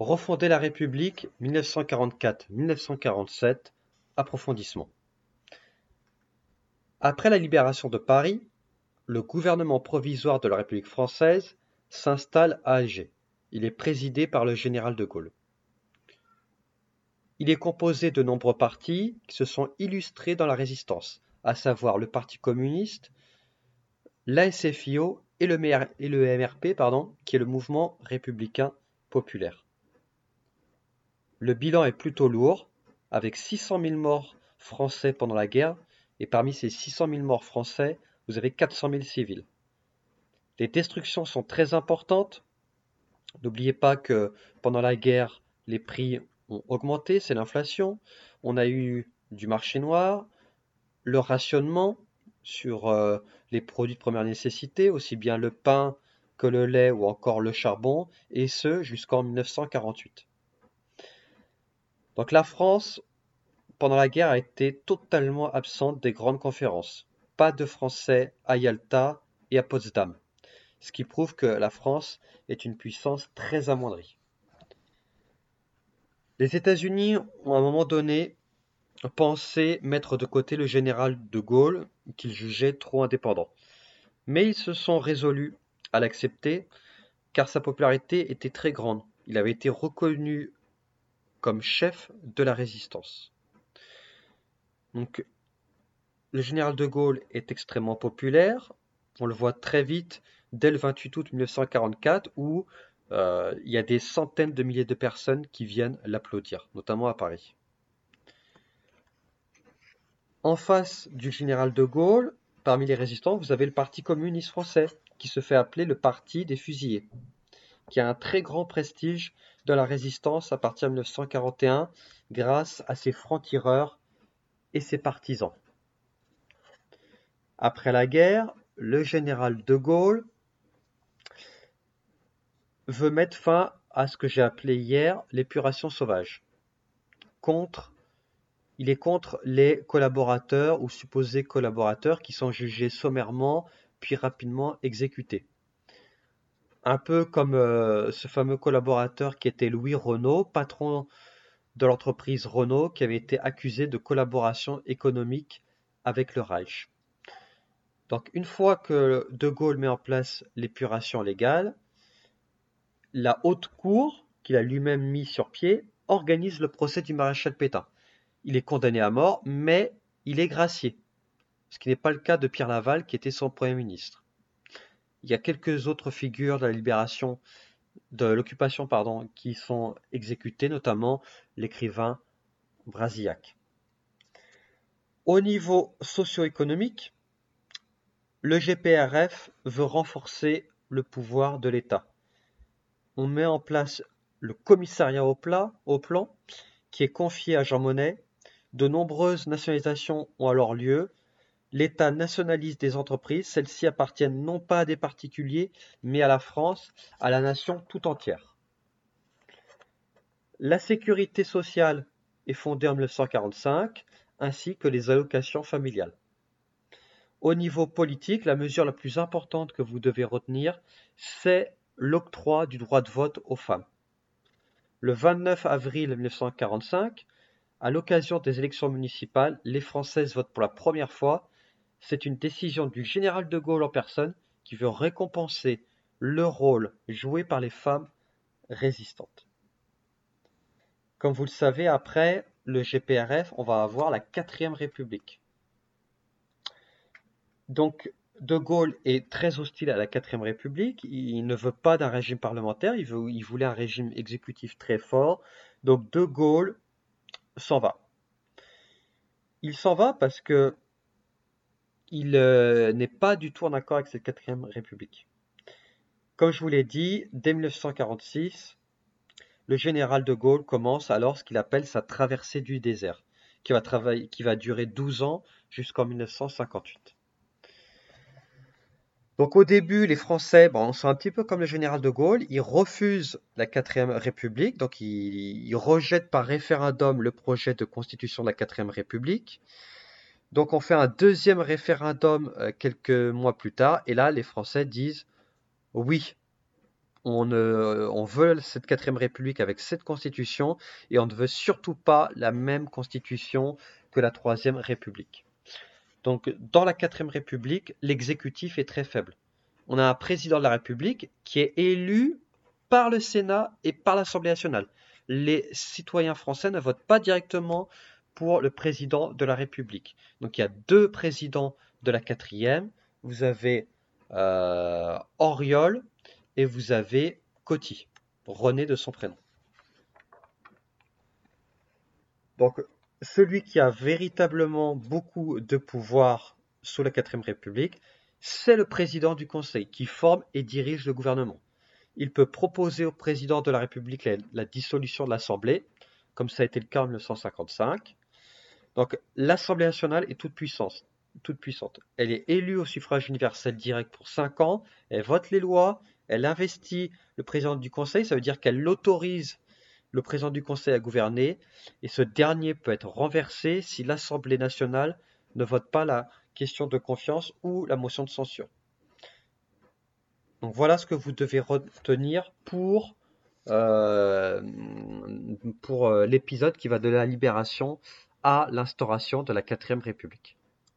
Refonder la République 1944-1947, approfondissement. Après la libération de Paris, le gouvernement provisoire de la République française s'installe à Alger. Il est présidé par le général de Gaulle. Il est composé de nombreux partis qui se sont illustrés dans la résistance, à savoir le Parti communiste, l'ASFIO et le, MRP, pardon, qui est le mouvement républicain populaire. Le bilan est plutôt lourd, avec 600 000 morts français pendant la guerre, et parmi ces 600 000 morts français, vous avez 400 000 civils. Les destructions sont très importantes. N'oubliez pas que pendant la guerre, les prix ont augmenté, c'est l'inflation. On a eu du marché noir, le rationnement sur euh, les produits de première nécessité, aussi bien le pain que le lait ou encore le charbon, et ce jusqu'en 1948. Donc la France, pendant la guerre, a été totalement absente des grandes conférences. Pas de Français à Yalta et à Potsdam, ce qui prouve que la France est une puissance très amoindrie. Les États-Unis ont à un moment donné pensé mettre de côté le général de Gaulle, qu'ils jugeaient trop indépendant. Mais ils se sont résolus à l'accepter, car sa popularité était très grande. Il avait été reconnu comme chef de la résistance. Donc, le général de Gaulle est extrêmement populaire. On le voit très vite dès le 28 août 1944 où euh, il y a des centaines de milliers de personnes qui viennent l'applaudir, notamment à Paris. En face du général de Gaulle, parmi les résistants, vous avez le Parti communiste français, qui se fait appeler le Parti des fusillés, qui a un très grand prestige de la résistance à partir de 1941 grâce à ses francs-tireurs et ses partisans. Après la guerre, le général de Gaulle veut mettre fin à ce que j'ai appelé hier l'épuration sauvage. Il est contre les collaborateurs ou supposés collaborateurs qui sont jugés sommairement puis rapidement exécutés. Un peu comme euh, ce fameux collaborateur qui était Louis Renault, patron de l'entreprise Renault, qui avait été accusé de collaboration économique avec le Reich. Donc une fois que De Gaulle met en place l'épuration légale, la haute cour, qu'il a lui-même mis sur pied, organise le procès du maréchal Pétain. Il est condamné à mort, mais il est gracié, ce qui n'est pas le cas de Pierre Laval, qui était son Premier ministre. Il y a quelques autres figures de la libération, de l'occupation, qui sont exécutées, notamment l'écrivain Brasillac. Au niveau socio-économique, le GPRF veut renforcer le pouvoir de l'État. On met en place le commissariat au plan, qui est confié à Jean Monnet. De nombreuses nationalisations ont alors lieu, L'État nationalise des entreprises, celles-ci appartiennent non pas à des particuliers, mais à la France, à la nation tout entière. La sécurité sociale est fondée en 1945, ainsi que les allocations familiales. Au niveau politique, la mesure la plus importante que vous devez retenir, c'est l'octroi du droit de vote aux femmes. Le 29 avril 1945, à l'occasion des élections municipales, les Françaises votent pour la première fois c'est une décision du général de Gaulle en personne qui veut récompenser le rôle joué par les femmes résistantes. Comme vous le savez, après le GPRF, on va avoir la quatrième république. Donc, De Gaulle est très hostile à la quatrième république. Il ne veut pas d'un régime parlementaire, il, il voulait un régime exécutif très fort. Donc, De Gaulle s'en va. Il s'en va parce que il euh, n'est pas du tout en accord avec cette quatrième république. Comme je vous l'ai dit, dès 1946, le général de Gaulle commence alors ce qu'il appelle sa traversée du désert, qui va, durer 12 ans jusqu'en 1958. Donc au début, les Français bon, sont un petit peu comme le général de Gaulle, ils refusent la quatrième république, donc ils, ils rejettent par référendum le projet de constitution de la quatrième république. Donc on fait un deuxième référendum euh, quelques mois plus tard, et là les Français disent oui, On, on veut cette quatrième république avec cette constitution et on ne veut surtout pas la même constitution que la troisième république. Donc dans la quatrième république, l'exécutif est très faible. On a un président de la république qui est élu par le Sénat et par l'Assemblée nationale. Les citoyens français ne votent pas directement pour le président de la République. Donc il y a deux présidents de la quatrième. Vous avez euh, Oriol et vous avez Coty, René de son prénom. Donc celui qui a véritablement beaucoup de pouvoir sous la quatrième République, c'est le président du Conseil qui forme et dirige le gouvernement. Il peut proposer au président de la République la, dissolution de l'Assemblée, comme ça a été le cas en 1955. Donc l'Assemblée nationale est toute puissante, toute puissante. Elle est élue au suffrage universel direct pour 5 ans, elle vote les lois, elle investit le président du Conseil, ça veut dire qu'elle autorise le président du Conseil à gouverner, et ce dernier peut être renversé si l'Assemblée nationale ne vote pas la question de confiance ou la motion de censure. Donc voilà ce que vous devez retenir pour, euh, pour euh, l'épisode qui va de la libération à l'instauration de la quatrième république.